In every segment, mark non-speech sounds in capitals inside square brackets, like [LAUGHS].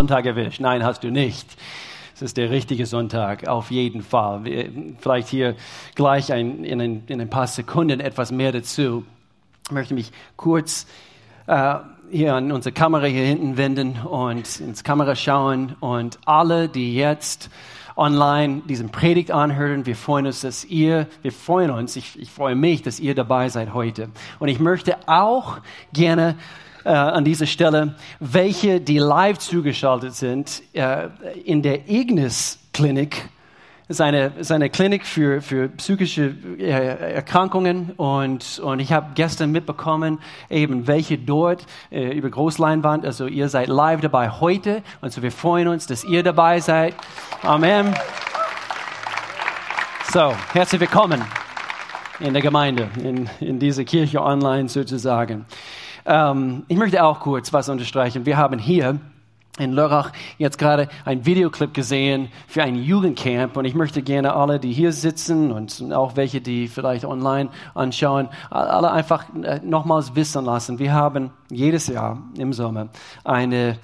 Sonntag erwischt. Nein, hast du nicht. Es ist der richtige Sonntag, auf jeden Fall. Vielleicht hier gleich ein, in, ein, in, ein, paar Sekunden etwas mehr dazu. Ich möchte mich kurz äh, hier an unsere Kamera hier hinten wenden und ins Kamera schauen und alle, die jetzt online diesen Predigt anhören, wir freuen uns, dass ihr, wir freuen uns, ich, ich freue mich, dass ihr dabei seid heute. Und ich möchte auch gerne äh, an dieser Stelle, welche, die live zugeschaltet sind, äh, in der Ignis Klinik, ist eine, ist eine Klinik für, für psychische äh, Erkrankungen und, und ich habe gestern mitbekommen, eben welche dort äh, über Großleinwand, also ihr seid live dabei heute und so wir freuen uns, dass ihr dabei seid. Amen. So, herzlich willkommen in der Gemeinde, in, in dieser Kirche online sozusagen. Ähm, ich möchte auch kurz was unterstreichen. Wir haben hier in Lörrach jetzt gerade ein Videoclip gesehen für ein Jugendcamp und ich möchte gerne alle, die hier sitzen und auch welche, die vielleicht online anschauen, alle einfach äh, nochmals wissen lassen. Wir haben jedes Jahr im Sommer eine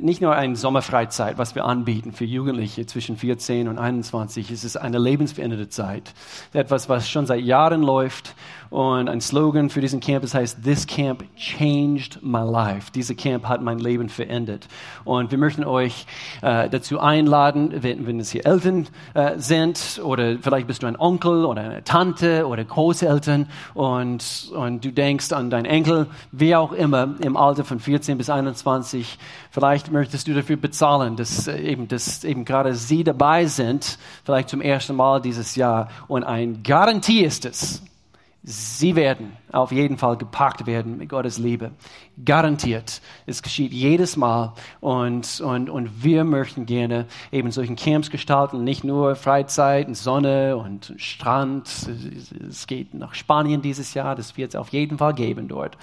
nicht nur eine Sommerfreizeit, was wir anbieten für Jugendliche zwischen 14 und 21. Es ist eine lebensveränderte Zeit. Etwas, was schon seit Jahren läuft und ein Slogan für diesen Campus heißt, This Camp changed my life. Diese Camp hat mein Leben verändert. Und wir möchten euch äh, dazu einladen, wenn, wenn es hier Eltern äh, sind oder vielleicht bist du ein Onkel oder eine Tante oder Großeltern und, und du denkst an deinen Enkel, wie auch immer, im Alter von 14 bis 21. Vielleicht möchtest du dafür bezahlen, dass äh, eben, dass eben gerade sie dabei sind, vielleicht zum ersten Mal dieses Jahr. Und ein Garantie ist es, Sie werden auf jeden Fall gepackt werden mit Gottes Liebe. Garantiert. Es geschieht jedes Mal. Und, und, und wir möchten gerne eben solchen Camps gestalten. Nicht nur Freizeit und Sonne und Strand. Es geht nach Spanien dieses Jahr. Das wird es auf jeden Fall geben dort.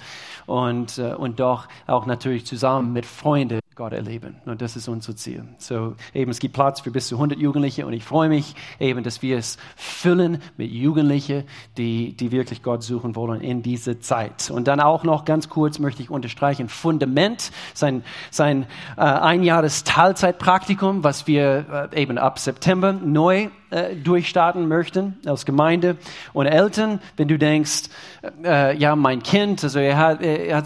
Und, äh, und doch auch natürlich zusammen mit Freunden. Gott erleben. Und das ist unser Ziel. So, eben, es gibt Platz für bis zu 100 Jugendliche und ich freue mich eben, dass wir es füllen mit Jugendlichen, die, die wirklich Gott suchen wollen in dieser Zeit. Und dann auch noch ganz kurz möchte ich unterstreichen, Fundament, sein, sein äh, einjahres Teilzeitpraktikum, was wir äh, eben ab September neu äh, durchstarten möchten als Gemeinde. Und Eltern, wenn du denkst, äh, ja, mein Kind, also er hat, er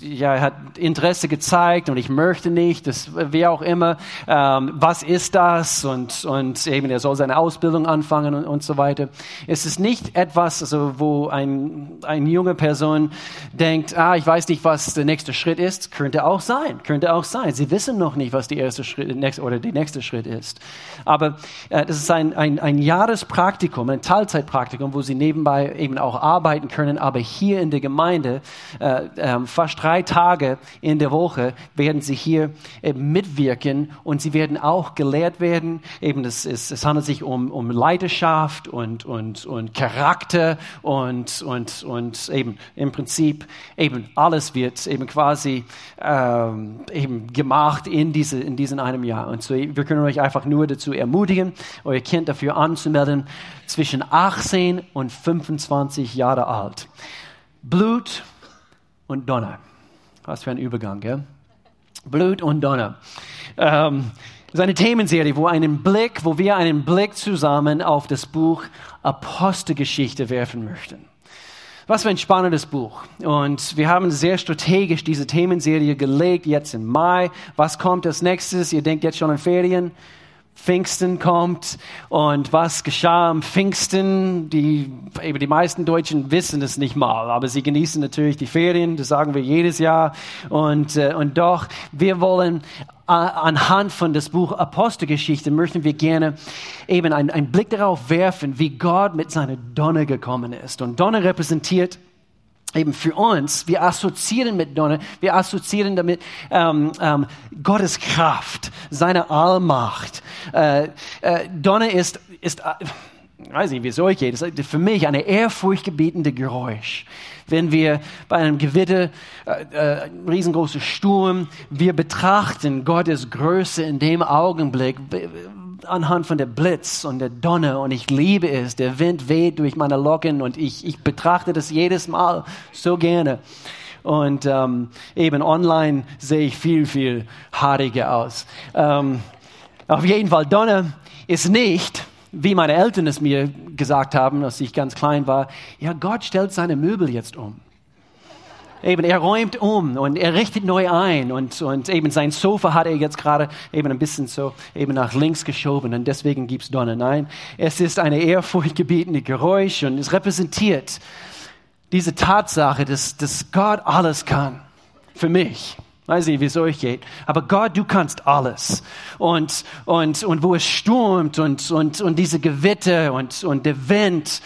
ja, er hat Interesse gezeigt und ich möchte nicht, das, wie auch immer, ähm, was ist das? Und, und eben, er soll seine Ausbildung anfangen und, und so weiter. Es ist nicht etwas, also, wo ein, eine junge Person denkt, ah, ich weiß nicht, was der nächste Schritt ist. Könnte auch sein, könnte auch sein. Sie wissen noch nicht, was der erste Schritt oder der nächste Schritt ist. Aber äh, das ist ein, ein, ein Jahrespraktikum, ein Teilzeitpraktikum, wo sie nebenbei eben auch arbeiten können. Aber hier in der Gemeinde, äh, äh, fast drei Tage in der Woche, werden sie hier eben mitwirken und sie werden auch gelehrt werden. Eben, es, es, es handelt sich um, um Leidenschaft und, und, und Charakter und, und, und eben im Prinzip eben alles wird eben quasi ähm, eben gemacht in, diese, in diesem einem Jahr. Und so, wir können euch einfach nur dazu ermutigen, euer Kind dafür anzumelden, zwischen 18 und 25 Jahre alt. Blut und Donner. Was für ein Übergang, gell? Blut und Donner. Ähm, das ist eine Themenserie, wo einen Blick, wo wir einen Blick zusammen auf das Buch Apostelgeschichte werfen möchten. Was für ein spannendes Buch. Und wir haben sehr strategisch diese Themenserie gelegt, jetzt im Mai. Was kommt als nächstes? Ihr denkt jetzt schon an Ferien. Pfingsten kommt und was geschah am Pfingsten. Die, eben die meisten Deutschen wissen es nicht mal, aber sie genießen natürlich die Ferien, das sagen wir jedes Jahr. Und, äh, und doch, wir wollen äh, anhand von das Buch Apostelgeschichte möchten wir gerne eben einen, einen Blick darauf werfen, wie Gott mit seiner Donne gekommen ist. Und Donne repräsentiert eben für uns, wir assoziieren mit Donner, wir assoziieren damit ähm, ähm, Gottes Kraft, seine Allmacht. Äh, äh, Donner ist, ist äh, weiß nicht, wie es euch geht, das ist für mich eine ehrfurchtgebietende Geräusch. Wenn wir bei einem Gewitter, äh, äh, riesengroßer Sturm, wir betrachten Gottes Größe in dem Augenblick, anhand von der Blitz und der Donner und ich liebe es. Der Wind weht durch meine Locken und ich, ich betrachte das jedes Mal so gerne. Und ähm, eben online sehe ich viel, viel haariger aus. Ähm, auf jeden Fall, Donner ist nicht, wie meine Eltern es mir gesagt haben, als ich ganz klein war, ja, Gott stellt seine Möbel jetzt um. Eben, er räumt um und er richtet neu ein und, und eben sein Sofa hat er jetzt gerade eben ein bisschen so eben nach links geschoben und deswegen gibt's Donner. Nein, es ist eine ehrfurchtgebietende Geräusch und es repräsentiert diese Tatsache, dass, dass Gott alles kann. Für mich. Weiß nicht, wie es euch geht. Aber Gott, du kannst alles. Und, und, und wo es stürmt und, und, und diese Gewitter und, und der Wind,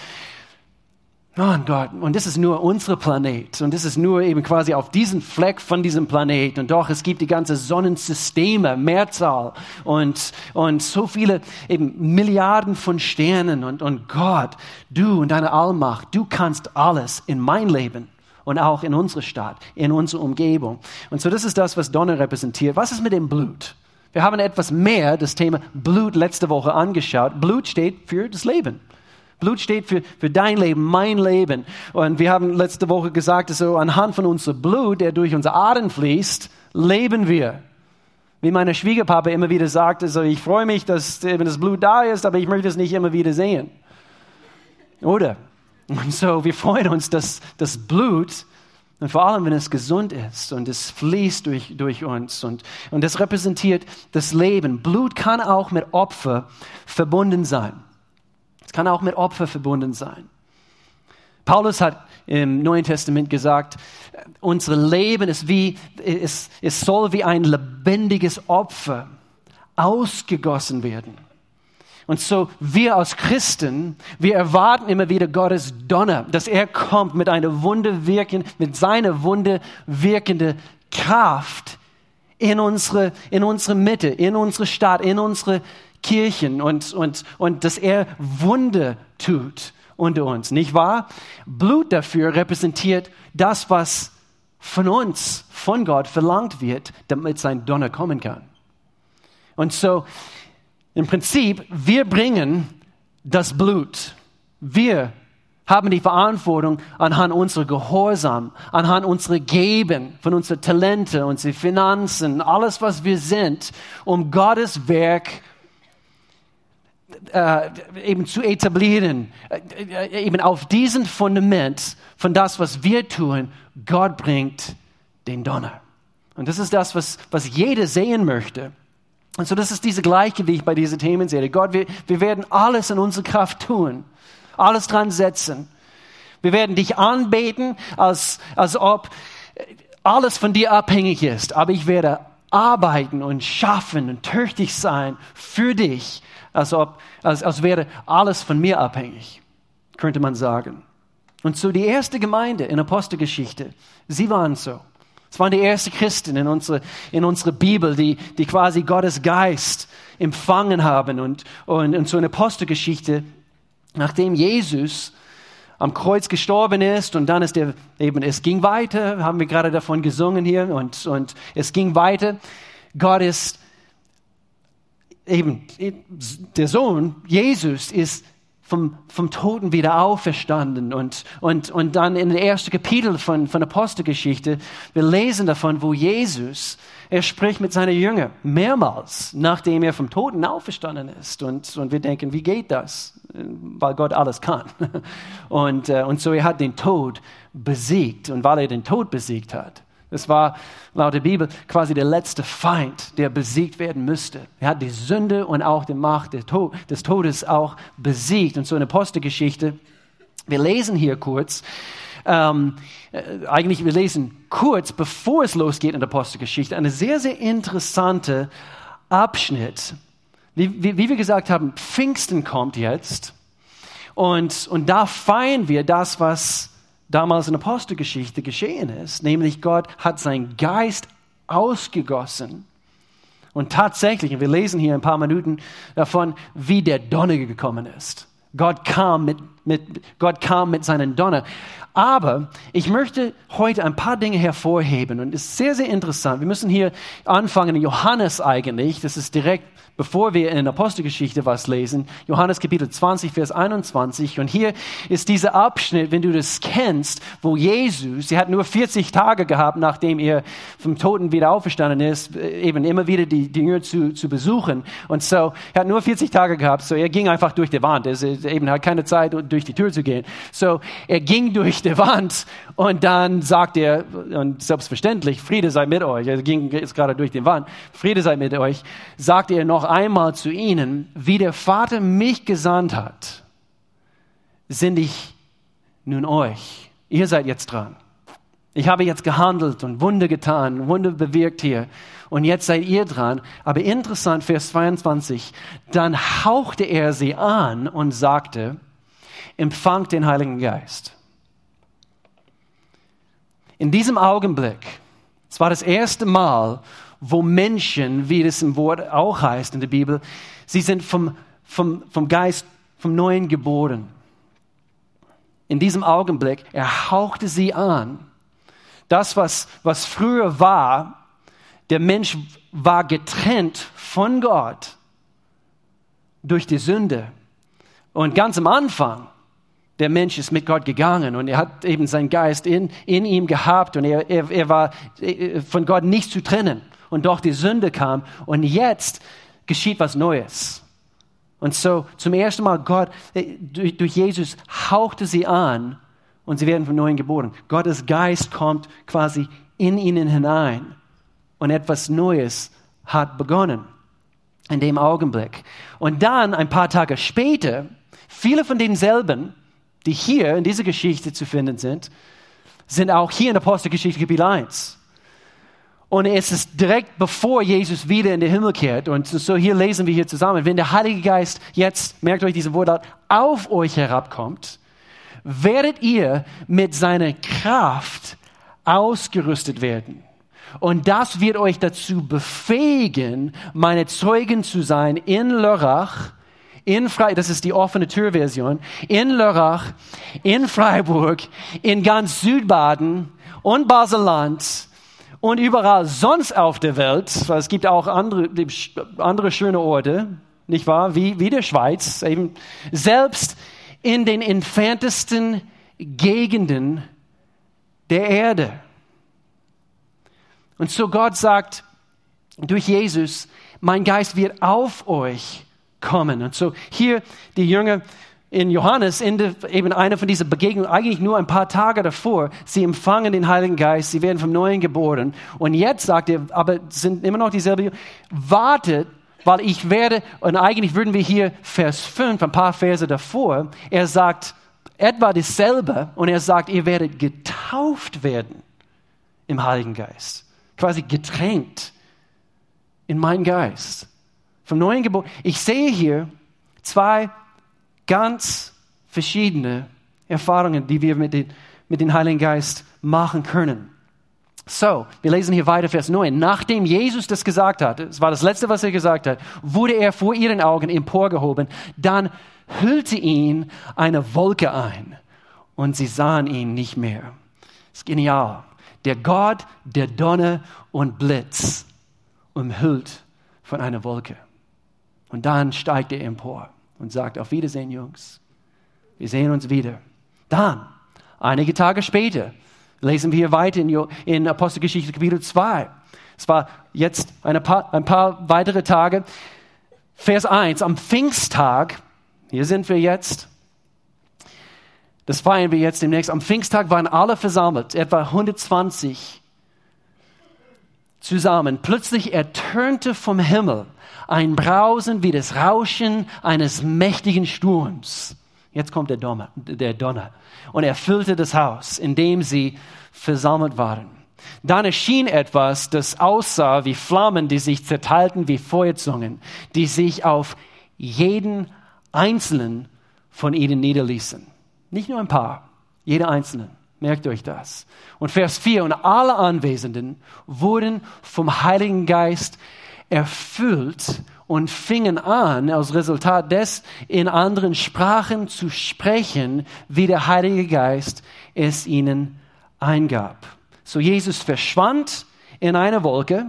Oh Gott, und das ist nur unser Planet. Und das ist nur eben quasi auf diesem Fleck von diesem Planet. Und doch es gibt die ganze Sonnensysteme, Mehrzahl. Und, und so viele eben Milliarden von Sternen. Und, und Gott, du und deine Allmacht, du kannst alles in mein Leben und auch in unsere Stadt, in unsere Umgebung. Und so das ist das, was Donner repräsentiert. Was ist mit dem Blut? Wir haben etwas mehr das Thema Blut letzte Woche angeschaut. Blut steht für das Leben. Blut steht für, für dein Leben, mein Leben. Und wir haben letzte Woche gesagt, so anhand von unserem Blut, der durch unsere Adern fließt, leben wir. Wie meine Schwiegerpapa immer wieder sagte, so, ich freue mich, dass eben das Blut da ist, aber ich möchte es nicht immer wieder sehen. Oder? Und so, wir freuen uns, dass das Blut, und vor allem, wenn es gesund ist und es fließt durch, durch uns und, und das repräsentiert das Leben. Blut kann auch mit Opfer verbunden sein. Es kann auch mit Opfer verbunden sein. Paulus hat im Neuen Testament gesagt, unser Leben ist wie, es, soll wie ein lebendiges Opfer ausgegossen werden. Und so wir als Christen, wir erwarten immer wieder Gottes Donner, dass er kommt mit einer Wunde wirken, mit seiner Wunde wirkende Kraft in unsere, in unsere Mitte, in unsere Stadt, in unsere Kirchen und, und, und dass er Wunder tut unter uns, nicht wahr? Blut dafür repräsentiert das, was von uns, von Gott verlangt wird, damit sein Donner kommen kann. Und so, im Prinzip, wir bringen das Blut. Wir haben die Verantwortung anhand unserer Gehorsam, anhand unserer Geben, von unseren Talente, unseren Finanzen, alles, was wir sind, um Gottes Werk äh, eben zu etablieren, äh, eben auf diesem Fundament von das, was wir tun, Gott bringt den Donner. Und das ist das, was, was jeder sehen möchte. Und so, das ist diese Gleichgewicht bei dieser Themenserie. Gott, wir, wir werden alles in unserer Kraft tun, alles dran setzen. Wir werden dich anbeten, als, als ob alles von dir abhängig ist. Aber ich werde arbeiten und schaffen und tüchtig sein für dich, als, ob, als, als wäre alles von mir abhängig, könnte man sagen. Und so die erste Gemeinde in Apostelgeschichte, sie waren so. Es waren die ersten Christen in unserer, in unserer Bibel, die, die quasi Gottes Geist empfangen haben. Und, und, und so in Apostelgeschichte, nachdem Jesus am Kreuz gestorben ist und dann ist er eben, es ging weiter, haben wir gerade davon gesungen hier und, und es ging weiter. Gott ist eben der Sohn, Jesus, ist vom, vom Toten wieder auferstanden. Und, und, und dann in der ersten Kapitel von, von Apostelgeschichte, wir lesen davon, wo Jesus, er spricht mit seinen Jüngern mehrmals, nachdem er vom Toten auferstanden ist. Und, und wir denken, wie geht das? Weil Gott alles kann. [LAUGHS] Und, äh, und so er hat den Tod besiegt. Und weil er den Tod besiegt hat, es war laut der Bibel quasi der letzte Feind, der besiegt werden müsste. Er hat die Sünde und auch die Macht des Todes auch besiegt. Und so in der Apostelgeschichte, wir lesen hier kurz, ähm, äh, eigentlich wir lesen kurz, bevor es losgeht in der Apostelgeschichte, eine sehr, sehr interessante Abschnitt. Wie, wie, wie wir gesagt haben, Pfingsten kommt jetzt und, und da feiern wir das, was damals in der Apostelgeschichte geschehen ist, nämlich Gott hat seinen Geist ausgegossen. Und tatsächlich, und wir lesen hier ein paar Minuten davon, wie der Donner gekommen ist. Gott kam mit, mit, Gott kam mit seinen Donner. Aber ich möchte heute ein paar Dinge hervorheben und es ist sehr, sehr interessant. Wir müssen hier anfangen, Johannes eigentlich, das ist direkt bevor wir in der Apostelgeschichte was lesen, Johannes Kapitel 20, Vers 21. Und hier ist dieser Abschnitt, wenn du das kennst, wo Jesus, sie hat nur 40 Tage gehabt, nachdem er vom Toten wieder auferstanden ist, eben immer wieder die, Jünger zu, zu besuchen. Und so, er hat nur 40 Tage gehabt, so er ging einfach durch die Wand. Er eben hat keine Zeit, durch die Tür zu gehen. So, er ging durch die Wand und dann sagt er, und selbstverständlich, Friede sei mit euch. Er ging jetzt gerade durch die Wand. Friede sei mit euch. Sagt er noch einmal zu ihnen, wie der Vater mich gesandt hat, sende ich nun euch. Ihr seid jetzt dran. Ich habe jetzt gehandelt und Wunder getan, Wunder bewirkt hier. Und jetzt seid ihr dran. Aber interessant, Vers 22. Dann hauchte er sie an und sagte, empfangt den Heiligen Geist. In diesem Augenblick, es war das erste Mal, wo Menschen, wie das im Wort auch heißt in der Bibel, sie sind vom, vom, vom Geist, vom Neuen geboren. In diesem Augenblick, er hauchte sie an. Das, was, was früher war, der Mensch war getrennt von Gott durch die Sünde. Und ganz am Anfang, der Mensch ist mit Gott gegangen und er hat eben seinen Geist in, in ihm gehabt und er, er, er war äh, von Gott nicht zu trennen und doch die Sünde kam und jetzt geschieht was Neues. Und so zum ersten Mal Gott äh, durch, durch Jesus hauchte sie an und sie werden von neuem geboren. Gottes Geist kommt quasi in ihnen hinein und etwas Neues hat begonnen in dem Augenblick. Und dann ein paar Tage später, viele von denselben, die hier in dieser Geschichte zu finden sind, sind auch hier in der Apostelgeschichte Kapitel 1. Und es ist direkt bevor Jesus wieder in den Himmel kehrt. Und so hier lesen wir hier zusammen. Wenn der Heilige Geist jetzt, merkt euch diese Worte, auf euch herabkommt, werdet ihr mit seiner Kraft ausgerüstet werden. Und das wird euch dazu befähigen, meine Zeugen zu sein in Lörrach, in Freiburg, das ist die offene Türversion, in Lörrach, in Freiburg, in ganz Südbaden und Baseland, und überall sonst auf der Welt, weil es gibt auch andere, andere schöne Orte, nicht wahr, wie, wie der Schweiz, eben selbst in den entferntesten Gegenden der Erde. Und so Gott sagt durch Jesus, mein Geist wird auf euch kommen. Und so hier die Jünger in Johannes, in eben eine von diesen Begegnungen, eigentlich nur ein paar Tage davor, sie empfangen den Heiligen Geist, sie werden vom Neuen geboren. Und jetzt sagt er, aber sind immer noch dieselbe, wartet, weil ich werde, und eigentlich würden wir hier Vers 5, ein paar Verse davor, er sagt etwa dasselbe und er sagt, ihr werdet getauft werden im Heiligen Geist. Quasi getränkt in meinen Geist. Vom Neuen geboren. Ich sehe hier zwei ganz verschiedene Erfahrungen, die wir mit, den, mit dem Heiligen Geist machen können. So, wir lesen hier weiter Vers 9. Nachdem Jesus das gesagt hat, es war das Letzte, was er gesagt hat, wurde er vor ihren Augen emporgehoben. Dann hüllte ihn eine Wolke ein und sie sahen ihn nicht mehr. Das ist genial. Der Gott, der Donner und Blitz umhüllt von einer Wolke. Und dann steigt er empor und sagt, auf Wiedersehen, Jungs. Wir sehen uns wieder. Dann, einige Tage später, lesen wir weiter in, Apostelgeschichte Kapitel 2. Es war jetzt ein paar, ein paar weitere Tage. Vers 1, am Pfingsttag, hier sind wir jetzt, das feiern wir jetzt demnächst, am Pfingsttag waren alle versammelt, etwa 120 zusammen. Plötzlich ertönte vom Himmel ein Brausen wie das Rauschen eines mächtigen Sturms. Jetzt kommt der Donner, der Donner und erfüllte das Haus, in dem sie versammelt waren. Dann erschien etwas, das aussah wie Flammen, die sich zerteilten wie Feuerzungen, die sich auf jeden einzelnen von ihnen niederließen. Nicht nur ein paar, jeder einzelne. Merkt euch das. Und Vers 4, und alle Anwesenden wurden vom Heiligen Geist erfüllt und fingen an, als Resultat des in anderen Sprachen zu sprechen, wie der Heilige Geist es ihnen eingab. So Jesus verschwand in einer Wolke,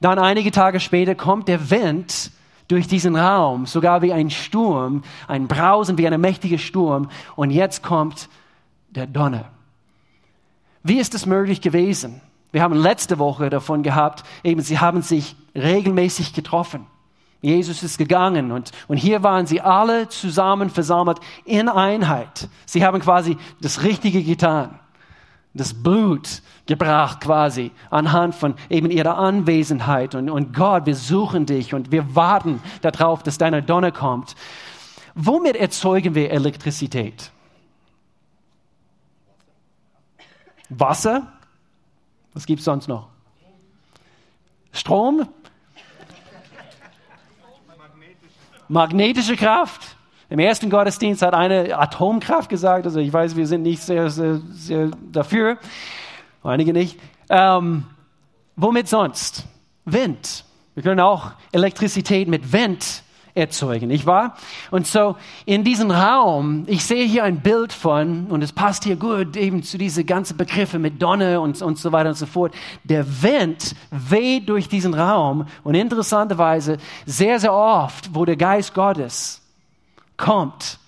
dann einige Tage später kommt der Wind durch diesen Raum, sogar wie ein Sturm, ein Brausen wie ein mächtiger Sturm, und jetzt kommt der Donner. Wie ist es möglich gewesen? Wir haben letzte Woche davon gehabt, eben sie haben sich regelmäßig getroffen. Jesus ist gegangen und, und hier waren sie alle zusammen versammelt in Einheit. Sie haben quasi das Richtige getan, das Blut gebracht quasi anhand von eben ihrer Anwesenheit und, und Gott, wir suchen dich und wir warten darauf, dass deine Donner kommt. Womit erzeugen wir Elektrizität? Wasser? Was gibt es sonst noch? Strom? magnetische Kraft. Im ersten Gottesdienst hat eine Atomkraft gesagt, also ich weiß, wir sind nicht sehr, sehr, sehr dafür, einige nicht. Ähm, womit sonst? Wind. Wir können auch Elektrizität mit Wind erzeugen, nicht wahr? Und so in diesem Raum, ich sehe hier ein Bild von, und es passt hier gut eben zu diese ganzen Begriffe mit Donne und, und so weiter und so fort. Der Wind weht durch diesen Raum und interessanterweise sehr, sehr oft, wo der Geist Gottes kommt,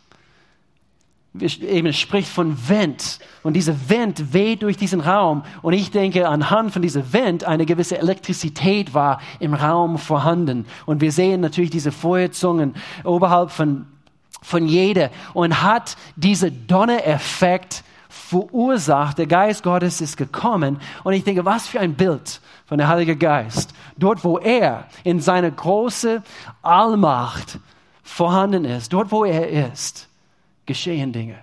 eben spricht von Wind und dieser Wind weht durch diesen Raum. Und ich denke, anhand von diesem Wind eine gewisse Elektrizität war im Raum vorhanden. Und wir sehen natürlich diese Feuerzungen oberhalb von, von jeder. Und hat dieser Donnereffekt verursacht. Der Geist Gottes ist gekommen. Und ich denke, was für ein Bild von der Heilige Geist. Dort, wo er in seiner großen Allmacht vorhanden ist, dort, wo er ist, geschehen Dinge.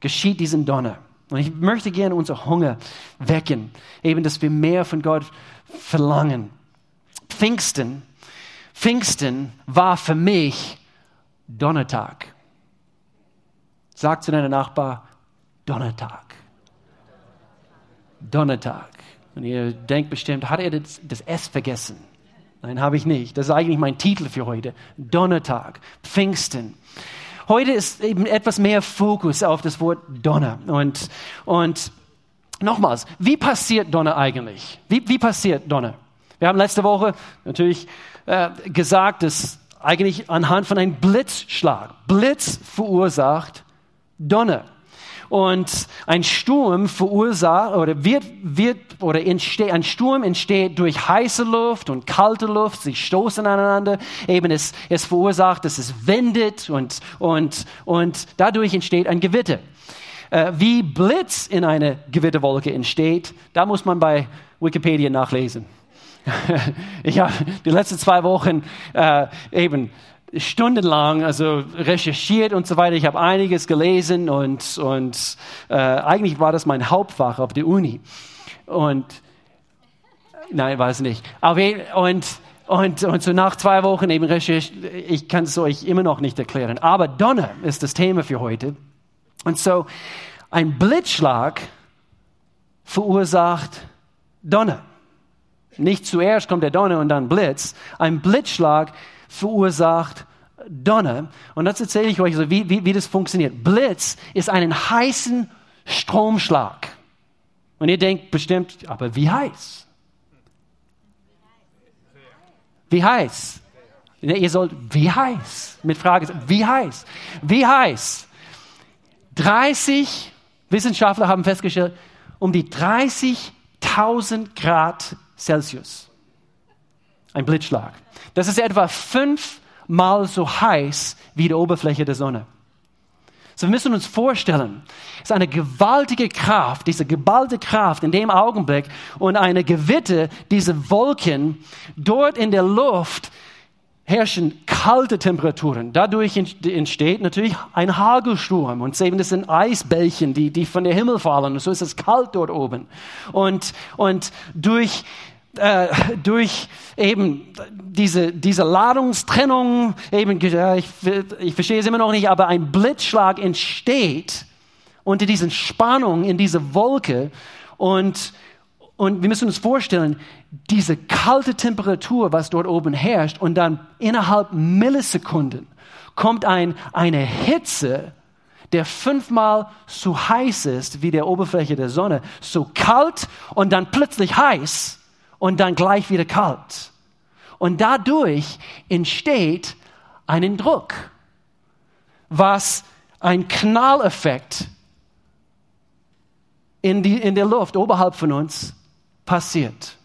Geschieht diesen Donner. Und ich möchte gerne unser Hunger wecken, eben, dass wir mehr von Gott verlangen. Pfingsten, Pfingsten war für mich Donnertag. Sag zu deinem Nachbar, Donnertag. Donnertag. Und ihr denkt bestimmt, hat er das, S vergessen? Nein, habe ich nicht. Das ist eigentlich mein Titel für heute. Donnertag, Pfingsten. Heute ist eben etwas mehr Fokus auf das Wort Donner. Und, und nochmals, wie passiert Donner eigentlich? Wie, wie passiert Donner? Wir haben letzte Woche natürlich äh, gesagt, dass eigentlich anhand von einem Blitzschlag, Blitz verursacht Donner. Und ein Sturm verursacht oder wird, wird oder entsteht, ein Sturm entsteht durch heiße Luft und kalte Luft. Sie stoßen aneinander. Eben es, es verursacht, dass es wendet und, und, und dadurch entsteht ein Gewitter. Äh, wie Blitz in eine Gewitterwolke entsteht, da muss man bei Wikipedia nachlesen. [LAUGHS] ich habe die letzten zwei Wochen äh, eben stundenlang also recherchiert und so weiter. Ich habe einiges gelesen und, und äh, eigentlich war das mein Hauptfach auf der Uni. Und nein, es nicht. Aber, und, und, und so nach zwei Wochen eben recherchiert, ich kann es euch immer noch nicht erklären. Aber Donner ist das Thema für heute. Und so ein Blitzschlag verursacht Donner. Nicht zuerst kommt der Donner und dann Blitz. Ein Blitzschlag verursacht Donner. Und das erzähle ich euch, so, wie, wie, wie das funktioniert. Blitz ist einen heißen Stromschlag. Und ihr denkt bestimmt, aber wie heiß? Wie heiß? Ihr sollt, wie heiß? Mit Frage, wie heiß? Wie heiß? 30 Wissenschaftler haben festgestellt, um die 30.000 Grad Celsius. Ein Blitzschlag. Das ist etwa fünfmal so heiß wie die Oberfläche der Sonne. So, wir müssen uns vorstellen, es ist eine gewaltige Kraft, diese geballte Kraft in dem Augenblick und eine Gewitter, diese Wolken dort in der Luft herrschen kalte Temperaturen. Dadurch entsteht natürlich ein Hagelsturm und eben das sind Eisbällchen, die, die von der Himmel fallen und so ist es kalt dort oben. Und, und durch äh, durch eben diese, diese Ladungstrennung, eben, ich, ich verstehe es immer noch nicht, aber ein Blitzschlag entsteht unter diesen Spannungen in dieser Wolke und, und wir müssen uns vorstellen, diese kalte Temperatur, was dort oben herrscht, und dann innerhalb Millisekunden kommt ein, eine Hitze, der fünfmal so heiß ist wie der Oberfläche der Sonne, so kalt und dann plötzlich heiß und dann gleich wieder kalt. Und dadurch entsteht einen Druck, was ein Knalleffekt in, die, in der Luft oberhalb von uns passiert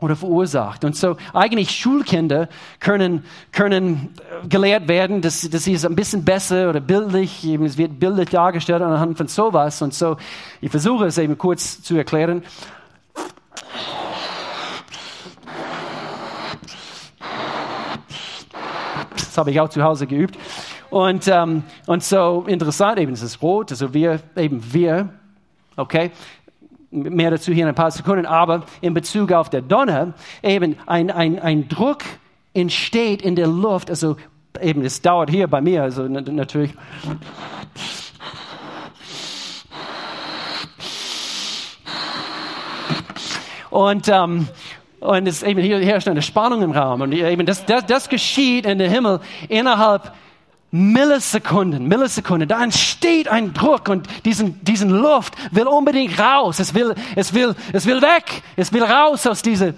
oder verursacht. Und so eigentlich Schulkinder können, können gelehrt werden, dass, dass sie es ein bisschen besser oder bildlich, es wird bildlich dargestellt anhand von sowas. Und so, ich versuche es eben kurz zu erklären. Habe ich auch zu Hause geübt. Und, ähm, und so interessant, eben es ist rot, also wir, eben wir, okay, mehr dazu hier in ein paar Sekunden, aber in Bezug auf der Donner, eben ein, ein, ein Druck entsteht in der Luft, also eben, es dauert hier bei mir, also natürlich. Und, ähm, und es eben hier herrscht eine Spannung im Raum. Und eben das, das, das geschieht in der Himmel innerhalb Millisekunden, Millisekunden, da entsteht ein Druck und diesen, diesen Luft will unbedingt raus. Es will, es will, es will weg. Es will raus aus dieser.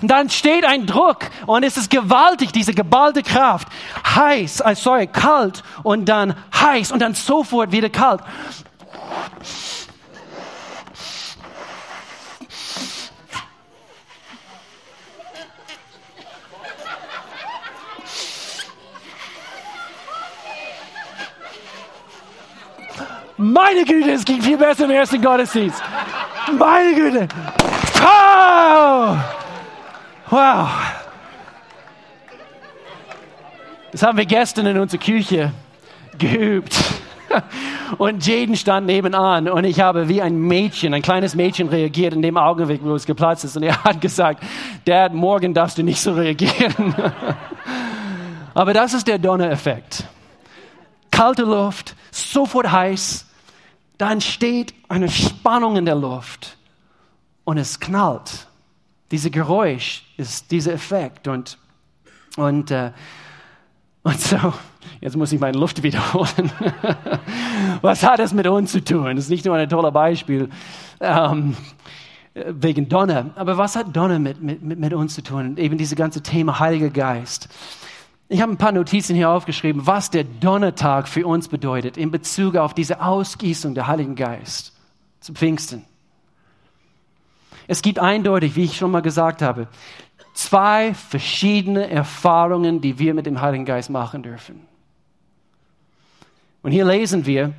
Und dann steht ein Druck und es ist gewaltig, diese geballte Kraft. Heiß, sorry, kalt und dann heiß und dann sofort wieder kalt. Meine Güte, es ging viel besser im ersten Gottesdienst. Meine Güte. Wow. Wow. Das haben wir gestern in unserer Küche geübt. Und Jaden stand nebenan und ich habe wie ein Mädchen, ein kleines Mädchen reagiert in dem Augenblick, wo es geplatzt ist. Und er hat gesagt, Dad, morgen darfst du nicht so reagieren. Aber das ist der Donnereffekt. Kalte Luft, sofort heiß, da entsteht eine Spannung in der Luft und es knallt. Dieses Geräusch ist dieser Effekt und, und, äh, und so, jetzt muss ich meine Luft wiederholen. [LAUGHS] Was hat das mit uns zu tun? Das ist nicht nur ein tolles Beispiel ähm, wegen Donner, aber was hat Donner mit, mit, mit uns zu tun? Eben dieses ganze Thema Heiliger Geist. Ich habe ein paar Notizen hier aufgeschrieben, was der Donnertag für uns bedeutet in Bezug auf diese Ausgießung der Heiligen Geist zu Pfingsten. Es gibt eindeutig, wie ich schon mal gesagt habe, zwei verschiedene Erfahrungen, die wir mit dem Heiligen Geist machen dürfen. Und hier lesen wir,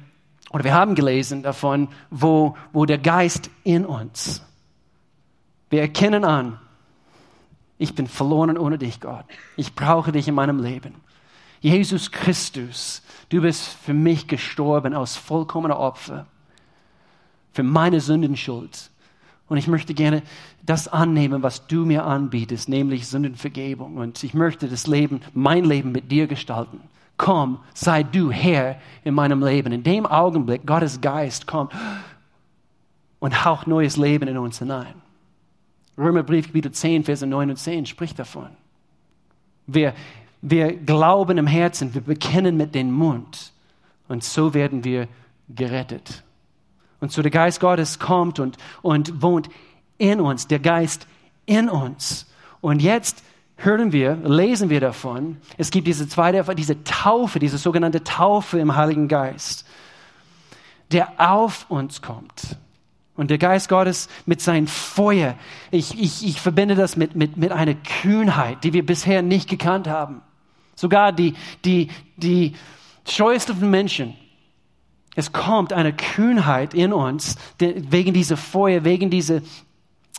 oder wir haben gelesen davon, wo, wo der Geist in uns. Wir erkennen an, ich bin verloren ohne dich, Gott. Ich brauche dich in meinem Leben. Jesus Christus, du bist für mich gestorben aus vollkommener Opfer, für meine Sündenschuld. Und ich möchte gerne das annehmen, was du mir anbietest, nämlich Sündenvergebung. Und ich möchte das Leben, mein Leben mit dir gestalten. Komm, sei du Herr in meinem Leben. In dem Augenblick, Gottes Geist kommt und haucht neues Leben in uns hinein. Römerbrief Kapitel 10, Verse 9 und 10 spricht davon. Wir, wir glauben im Herzen, wir bekennen mit dem Mund und so werden wir gerettet. Und so der Geist Gottes kommt und, und wohnt in uns, der Geist in uns. Und jetzt hören wir, lesen wir davon, es gibt diese zweite, diese Taufe, diese sogenannte Taufe im Heiligen Geist, der auf uns kommt. Und der Geist Gottes mit seinem Feuer, ich, ich, ich verbinde das mit, mit, mit einer Kühnheit, die wir bisher nicht gekannt haben. Sogar die, die, die scheuesten Menschen. Es kommt eine Kühnheit in uns, wegen dieser Feuer, wegen dieser,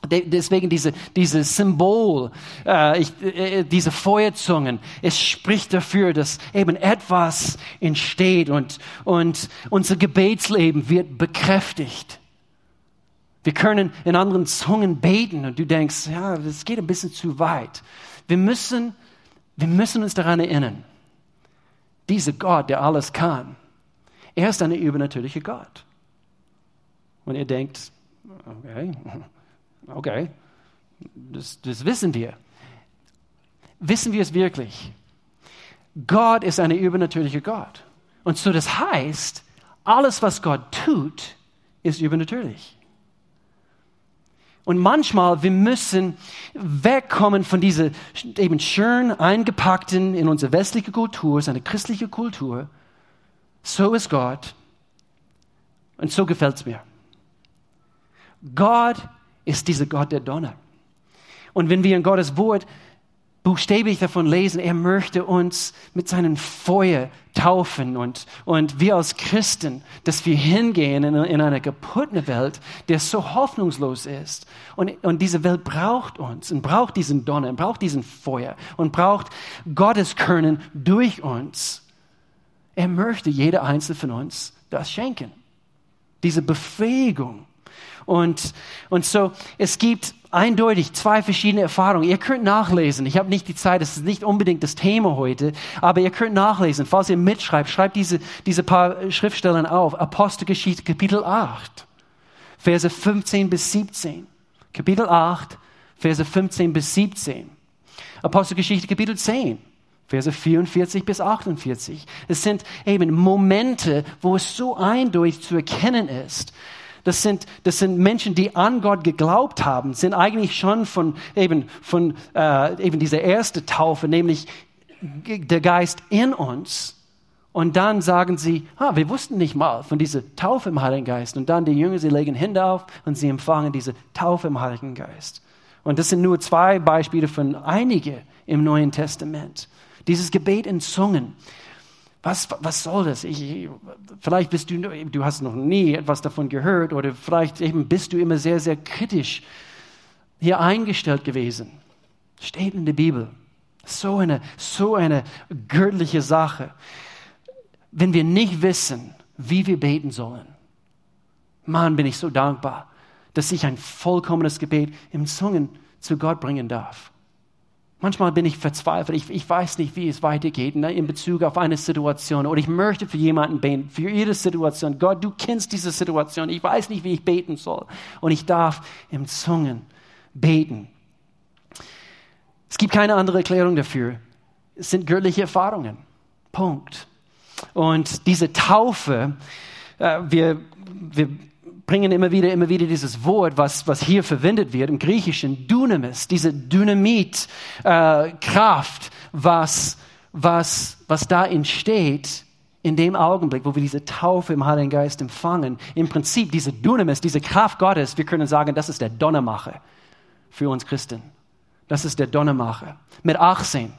deswegen diese, dieses Symbol, äh, ich, äh, diese Feuerzungen, es spricht dafür, dass eben etwas entsteht und, und unser Gebetsleben wird bekräftigt. Wir können in anderen Zungen beten und du denkst, ja, das geht ein bisschen zu weit. Wir müssen, wir müssen uns daran erinnern, dieser Gott, der alles kann, Er ist eine übernatürliche Gott. Und ihr denkt, okay, [LAUGHS] okay, das, das wissen wir. Wissen wir es wirklich? Gott ist eine übernatürliche Gott. Und so das heißt, alles, was Gott tut, ist übernatürlich. Und manchmal, wir müssen wegkommen von dieser eben schön eingepackten in unsere westliche Kultur, seine christliche Kultur. So ist Gott. Und so gefällt es mir. Gott ist dieser Gott der Donner. Und wenn wir in Gottes Wort buchstäblich davon lesen, er möchte uns mit seinem Feuer taufen und, und wir als Christen, dass wir hingehen in, in eine kaputte Welt, der so hoffnungslos ist. Und, und diese Welt braucht uns und braucht diesen Donner, braucht diesen Feuer und braucht Gottes Können durch uns. Er möchte jeder einzelne von uns das schenken. Diese Befähigung. Und, und so, es gibt eindeutig zwei verschiedene Erfahrungen. Ihr könnt nachlesen. Ich habe nicht die Zeit, das ist nicht unbedingt das Thema heute, aber ihr könnt nachlesen. Falls ihr mitschreibt, schreibt diese, diese paar Schriftstellen auf. Apostelgeschichte Kapitel 8, Verse 15 bis 17. Kapitel 8, Verse 15 bis 17. Apostelgeschichte Kapitel 10. Verse 44 bis 48. Es sind eben Momente, wo es so eindeutig zu erkennen ist, das sind, das sind Menschen, die an Gott geglaubt haben, sind eigentlich schon von eben, von, äh, eben dieser erste Taufe, nämlich der Geist in uns. Und dann sagen sie, ah, wir wussten nicht mal von dieser Taufe im Heiligen Geist. Und dann die Jünger, sie legen Hände auf und sie empfangen diese Taufe im Heiligen Geist. Und das sind nur zwei Beispiele von einige im Neuen Testament. Dieses Gebet in Zungen was, was soll das? Ich, vielleicht bist du, du hast noch nie etwas davon gehört oder vielleicht eben bist du immer sehr, sehr kritisch hier eingestellt gewesen. Steht in der Bibel. So eine, so eine göttliche Sache. Wenn wir nicht wissen, wie wir beten sollen, Mann, bin ich so dankbar, dass ich ein vollkommenes Gebet im Zungen zu Gott bringen darf. Manchmal bin ich verzweifelt. Ich, ich weiß nicht, wie es weitergeht ne, in Bezug auf eine Situation. Oder ich möchte für jemanden beten, für ihre Situation. Gott, du kennst diese Situation. Ich weiß nicht, wie ich beten soll. Und ich darf im Zungen beten. Es gibt keine andere Erklärung dafür. Es sind göttliche Erfahrungen. Punkt. Und diese Taufe, äh, wir, wir bringen immer wieder, immer wieder dieses Wort, was, was hier verwendet wird im Griechischen, Dynamis, diese Dynamitkraft, äh, was, was, was da entsteht in dem Augenblick, wo wir diese Taufe im Heiligen Geist empfangen. Im Prinzip diese Dynamis, diese Kraft Gottes, wir können sagen, das ist der Donnermacher für uns Christen. Das ist der Donnermacher. Mit 18.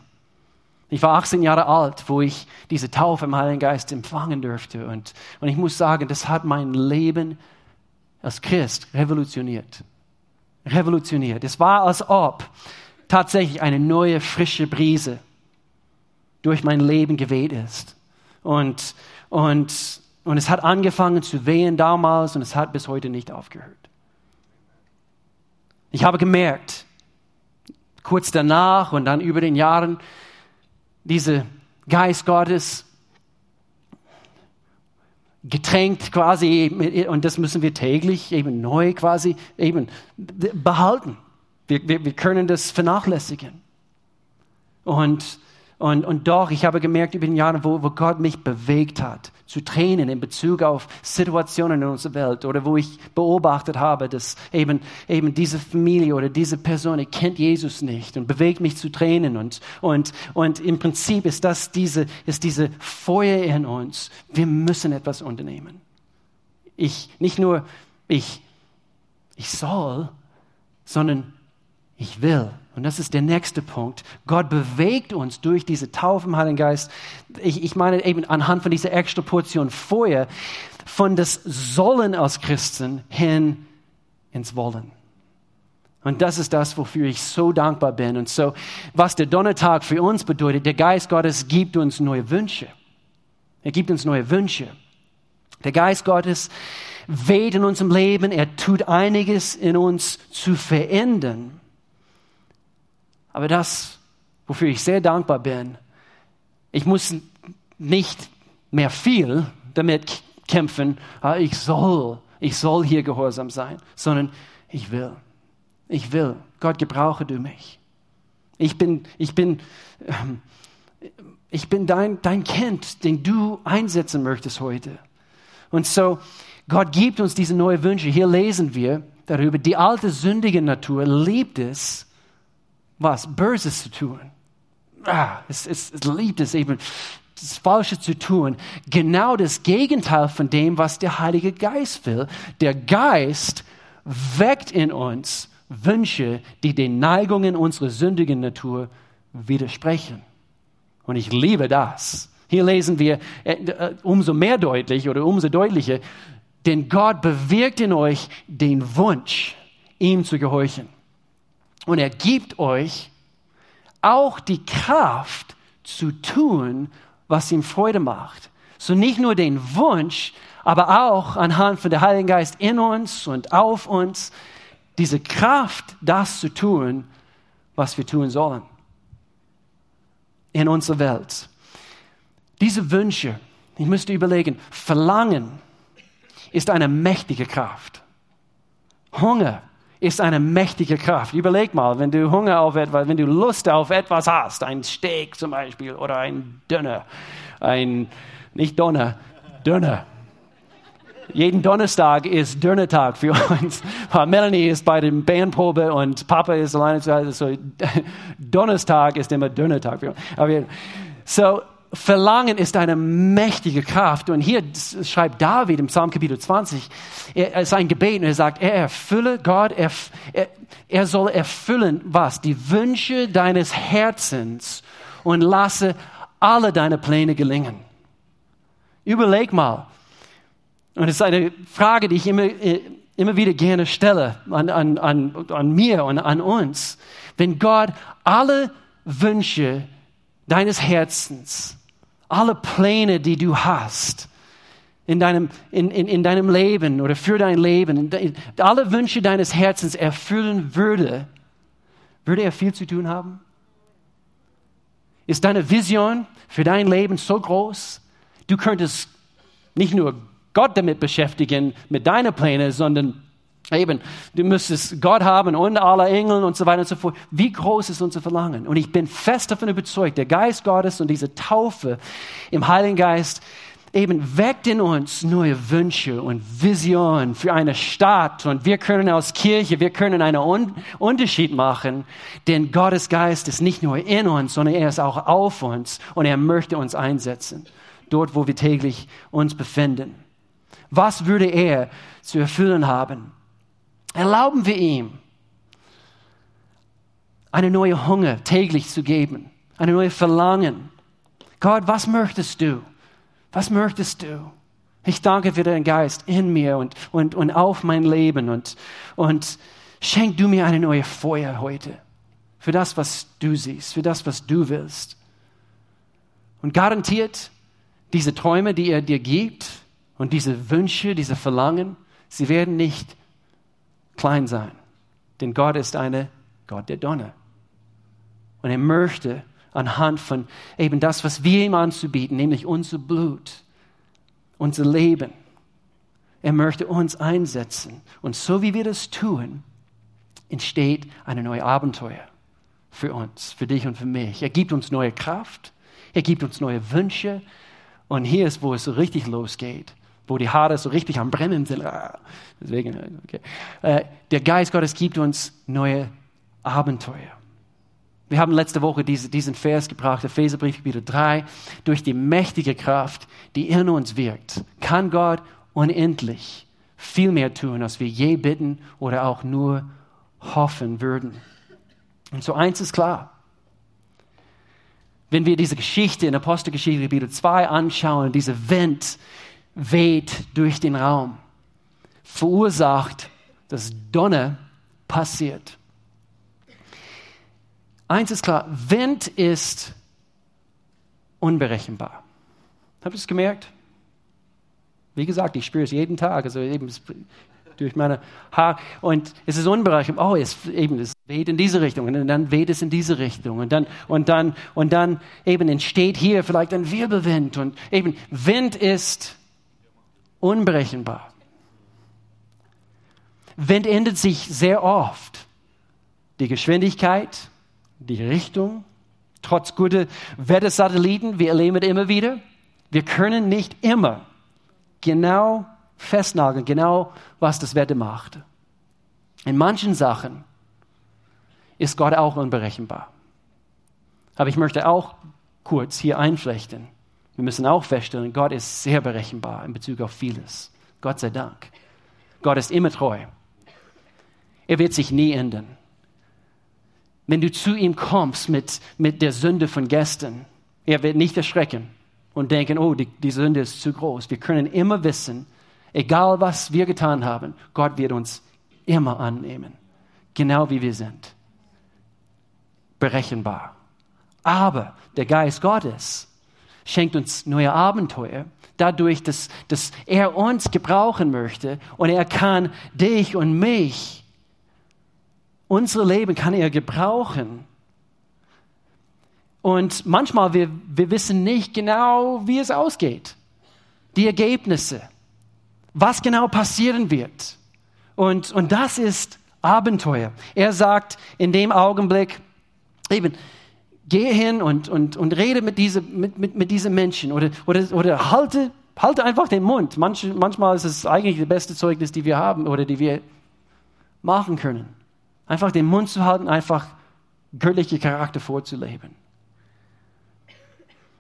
Ich war 18 Jahre alt, wo ich diese Taufe im Heiligen Geist empfangen durfte. Und, und ich muss sagen, das hat mein Leben als Christ revolutioniert. Revolutioniert. Es war, als ob tatsächlich eine neue, frische Brise durch mein Leben geweht ist. Und, und, und es hat angefangen zu wehen damals und es hat bis heute nicht aufgehört. Ich habe gemerkt, kurz danach und dann über den Jahren, diese Geist Gottes getränkt quasi, und das müssen wir täglich eben neu quasi eben behalten. Wir, wir, wir können das vernachlässigen. Und und, und doch, ich habe gemerkt über die Jahre, wo, wo Gott mich bewegt hat, zu Tränen in Bezug auf Situationen in unserer Welt oder wo ich beobachtet habe, dass eben, eben diese Familie oder diese Person kennt Jesus nicht und bewegt mich zu Tränen. Und, und, und im Prinzip ist das diese, ist diese Feuer in uns. Wir müssen etwas unternehmen. Ich, nicht nur ich, ich soll, sondern ich will. Und das ist der nächste Punkt. Gott bewegt uns durch diese Taufe im Heiligen Geist. Ich, ich meine eben anhand von dieser extra Portion Feuer von das Sollen aus Christen hin ins Wollen. Und das ist das, wofür ich so dankbar bin. Und so, was der Donnertag für uns bedeutet, der Geist Gottes gibt uns neue Wünsche. Er gibt uns neue Wünsche. Der Geist Gottes weht in unserem Leben. Er tut einiges in uns zu verändern. Aber das, wofür ich sehr dankbar bin, ich muss nicht mehr viel, damit kämpfen, ah, ich soll, ich soll hier gehorsam sein, sondern ich will. Ich will. Gott, gebrauche du mich. Ich bin, ich bin, ähm, ich bin dein, dein Kind, den du einsetzen möchtest heute. Und so, Gott gibt uns diese neuen Wünsche. Hier lesen wir darüber, die alte sündige Natur liebt es, was? Böses zu tun. Ah, es, es, es liebt es eben, das Falsche zu tun. Genau das Gegenteil von dem, was der Heilige Geist will. Der Geist weckt in uns Wünsche, die den Neigungen unserer sündigen Natur widersprechen. Und ich liebe das. Hier lesen wir äh, äh, umso mehr deutlich oder umso deutlicher, denn Gott bewirkt in euch den Wunsch, ihm zu gehorchen. Und er gibt euch auch die Kraft zu tun, was ihm Freude macht. So nicht nur den Wunsch, aber auch anhand von der Heiligen Geist in uns und auf uns, diese Kraft, das zu tun, was wir tun sollen in unserer Welt. Diese Wünsche, ich müsste überlegen, Verlangen ist eine mächtige Kraft. Hunger ist eine mächtige Kraft. Überleg mal, wenn du Hunger auf etwas, wenn du Lust auf etwas hast, ein Steak zum Beispiel oder ein Döner, ein, nicht Donner, Döner. Jeden Donnerstag ist Dönertag für [LAUGHS] uns. Melanie ist bei dem Bandprobe und Papa ist alleine zu Hause. So, Donnerstag ist immer Dönertag für uns. So, Verlangen ist eine mächtige Kraft. Und hier schreibt David im Psalm Kapitel 20, er, ist ein Gebet und er sagt, er erfülle, Gott, er, er, er soll erfüllen, was? Die Wünsche deines Herzens und lasse alle deine Pläne gelingen. Überleg mal. Und es ist eine Frage, die ich immer, äh, immer wieder gerne stelle an, an, an, an mir und an uns. Wenn Gott alle Wünsche deines Herzens alle Pläne, die du hast in deinem, in, in, in deinem Leben oder für dein Leben, alle Wünsche deines Herzens erfüllen würde, würde er viel zu tun haben? Ist deine Vision für dein Leben so groß, du könntest nicht nur Gott damit beschäftigen, mit deinen Plänen, sondern Eben, du müsstest Gott haben und alle Engel und so weiter und so fort. Wie groß ist unser Verlangen? Und ich bin fest davon überzeugt, der Geist Gottes und diese Taufe im Heiligen Geist eben weckt in uns neue Wünsche und Visionen für eine Stadt. Und wir können als Kirche, wir können einen Un Unterschied machen, denn Gottes Geist ist nicht nur in uns, sondern er ist auch auf uns und er möchte uns einsetzen, dort, wo wir täglich uns befinden. Was würde er zu erfüllen haben? Erlauben wir ihm, eine neue Hunger täglich zu geben, eine neue Verlangen. Gott, was möchtest du? Was möchtest du? Ich danke für deinen Geist in mir und, und, und auf mein Leben und, und schenk du mir eine neue Feuer heute für das, was du siehst, für das, was du willst. Und garantiert, diese Träume, die er dir gibt und diese Wünsche, diese Verlangen, sie werden nicht klein sein. Denn Gott ist eine Gott der Donner. Und er möchte anhand von eben das, was wir ihm anzubieten, nämlich unser Blut, unser Leben, er möchte uns einsetzen. Und so wie wir das tun, entsteht eine neue Abenteuer für uns, für dich und für mich. Er gibt uns neue Kraft, er gibt uns neue Wünsche. Und hier ist, wo es so richtig losgeht wo die Haare so richtig am Brennen sind. Ah, deswegen, okay. Äh, der Geist Gottes gibt uns neue Abenteuer. Wir haben letzte Woche diesen Vers gebracht, Epheserbrief Kapitel 3. Durch die mächtige Kraft, die in uns wirkt, kann Gott unendlich viel mehr tun, als wir je bitten oder auch nur hoffen würden. Und so eins ist klar. Wenn wir diese Geschichte in Apostelgeschichte Kapitel 2 anschauen, diese Wind, weht durch den Raum, verursacht, dass Donner passiert. Eins ist klar, Wind ist unberechenbar. Habt ihr es gemerkt? Wie gesagt, ich spüre es jeden Tag, also eben durch meine Haare. Und es ist unberechenbar. Oh, es, eben, es weht in diese Richtung und dann weht es in diese Richtung. Und dann, und dann, und dann eben entsteht hier vielleicht ein Wirbelwind. Und eben, Wind ist unberechenbar. Wind ändert sich sehr oft. Die Geschwindigkeit, die Richtung, trotz guter Wettersatelliten, wir erleben es immer wieder. Wir können nicht immer genau festnageln, genau was das Wetter macht. In manchen Sachen ist Gott auch unberechenbar. Aber ich möchte auch kurz hier einflechten. Wir müssen auch feststellen, Gott ist sehr berechenbar in Bezug auf vieles. Gott sei Dank. Gott ist immer treu. Er wird sich nie ändern. Wenn du zu ihm kommst mit, mit der Sünde von gestern, er wird nicht erschrecken und denken, oh, die, die Sünde ist zu groß. Wir können immer wissen, egal was wir getan haben, Gott wird uns immer annehmen, genau wie wir sind. Berechenbar. Aber der Geist Gottes schenkt uns neue Abenteuer, dadurch, dass, dass er uns gebrauchen möchte und er kann dich und mich, unser Leben kann er gebrauchen. Und manchmal, wir, wir wissen nicht genau, wie es ausgeht. Die Ergebnisse, was genau passieren wird. Und, und das ist Abenteuer. Er sagt in dem Augenblick, eben, geh hin und, und, und rede mit, diese, mit, mit, mit diesen Menschen oder, oder, oder halte, halte einfach den Mund. Manch, manchmal ist es eigentlich das beste Zeugnis, die wir haben oder die wir machen können. Einfach den Mund zu halten, einfach göttliche Charakter vorzuleben.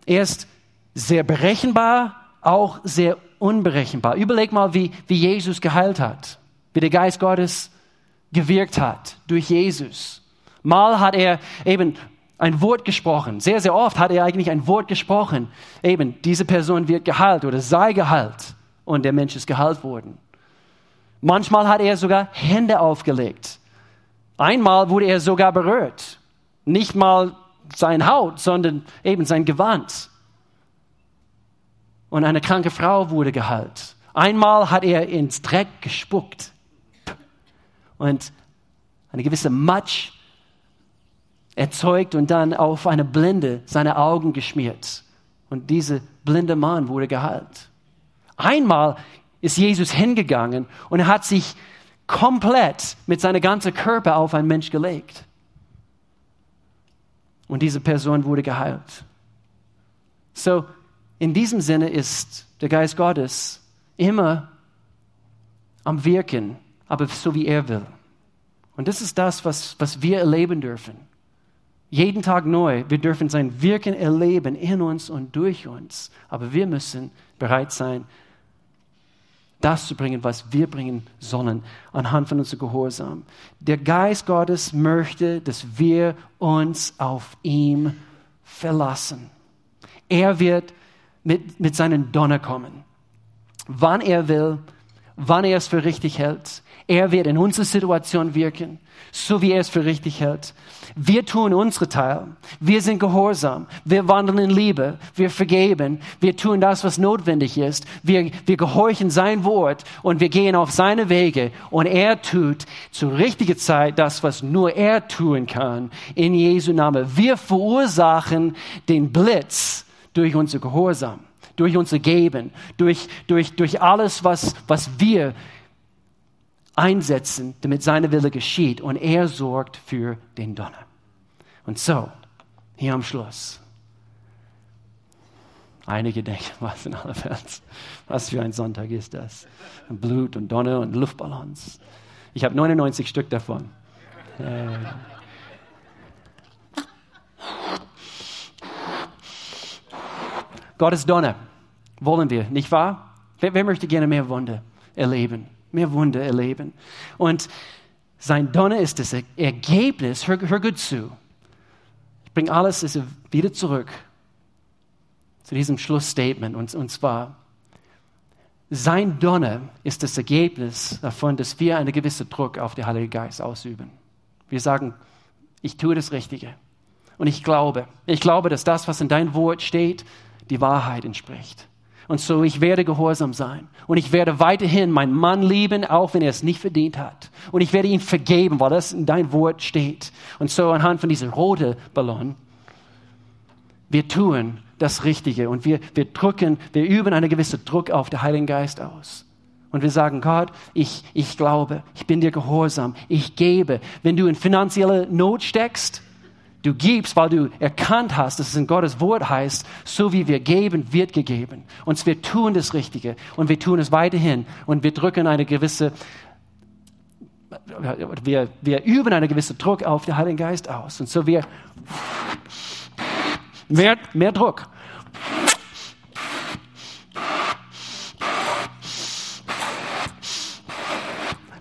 Er ist sehr berechenbar, auch sehr unberechenbar. Überleg mal, wie, wie Jesus geheilt hat wie der Geist Gottes gewirkt hat durch Jesus. Mal hat er eben ein Wort gesprochen. Sehr, sehr oft hat er eigentlich ein Wort gesprochen. Eben, diese Person wird geheilt oder sei geheilt. Und der Mensch ist geheilt worden. Manchmal hat er sogar Hände aufgelegt. Einmal wurde er sogar berührt. Nicht mal sein Haut, sondern eben sein Gewand. Und eine kranke Frau wurde geheilt. Einmal hat er ins Dreck gespuckt und eine gewisse Matsch erzeugt und dann auf eine Blinde seine Augen geschmiert. Und dieser blinde Mann wurde geheilt. Einmal ist Jesus hingegangen und hat sich komplett mit seinem ganzen Körper auf einen Mensch gelegt. Und diese Person wurde geheilt. So, in diesem Sinne ist der Geist Gottes immer am Wirken aber so wie er will. Und das ist das, was, was wir erleben dürfen. Jeden Tag neu. Wir dürfen sein Wirken erleben in uns und durch uns. Aber wir müssen bereit sein, das zu bringen, was wir bringen sollen, anhand von unserem Gehorsam. Der Geist Gottes möchte, dass wir uns auf ihm verlassen. Er wird mit, mit seinen Donner kommen. Wann er will, wann er es für richtig hält. Er wird in unserer Situation wirken, so wie er es für richtig hält. Wir tun unsere Teil. Wir sind gehorsam. Wir wandeln in Liebe. Wir vergeben. Wir tun das, was notwendig ist. Wir, wir gehorchen sein Wort und wir gehen auf seine Wege. Und er tut zur richtigen Zeit das, was nur er tun kann. In Jesu Namen. Wir verursachen den Blitz durch unser Gehorsam durch unser Geben, durch, durch, durch alles, was, was wir einsetzen, damit seine Wille geschieht. Und er sorgt für den Donner. Und so, hier am Schluss. Einige denken, [LAUGHS] was in aller Welt, was für ein Sonntag ist das? Blut und Donner und Luftballons. Ich habe 99 Stück davon. Äh. Gottes Donner wollen wir, nicht wahr? Wer, wer möchte gerne mehr Wunder erleben? Mehr Wunder erleben. Und sein Donner ist das Ergebnis, hör, hör gut zu. Ich bringe alles wieder zurück zu diesem Schlussstatement. Und, und zwar, sein Donner ist das Ergebnis davon, dass wir einen gewissen Druck auf den Heiligen Geist ausüben. Wir sagen, ich tue das Richtige. Und ich glaube, ich glaube, dass das, was in dein Wort steht, die Wahrheit entspricht. Und so, ich werde gehorsam sein. Und ich werde weiterhin meinen Mann lieben, auch wenn er es nicht verdient hat. Und ich werde ihn vergeben, weil das in dein Wort steht. Und so, anhand von diesem roten Ballon, wir tun das Richtige und wir, wir drücken, wir üben einen gewissen Druck auf den Heiligen Geist aus. Und wir sagen, Gott, ich, ich glaube, ich bin dir gehorsam, ich gebe. Wenn du in finanzielle Not steckst, du gibst, weil du erkannt hast, dass es in Gottes Wort heißt, so wie wir geben, wird gegeben. Und wir tun das Richtige und wir tun es weiterhin und wir drücken eine gewisse, wir, wir üben einen gewissen Druck auf den Heiligen Geist aus. Und so wir, mehr, mehr Druck.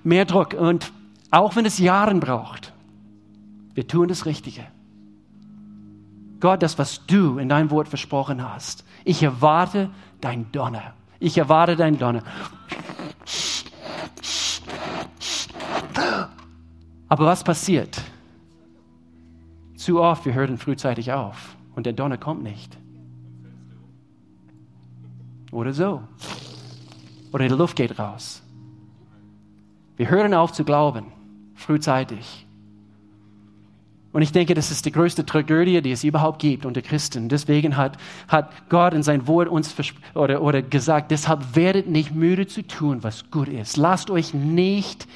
mehr Druck. Und auch wenn es Jahre braucht, wir tun das Richtige. Gott, das, was du in deinem Wort versprochen hast, ich erwarte dein Donner. Ich erwarte dein Donner. Aber was passiert? Zu oft, wir hören frühzeitig auf und der Donner kommt nicht. Oder so. Oder die Luft geht raus. Wir hören auf zu glauben, frühzeitig. Und ich denke, das ist die größte Tragödie, die es überhaupt gibt unter Christen. Deswegen hat, hat Gott in sein Wort uns oder, oder gesagt, deshalb werdet nicht müde zu tun, was gut ist. Lasst euch nicht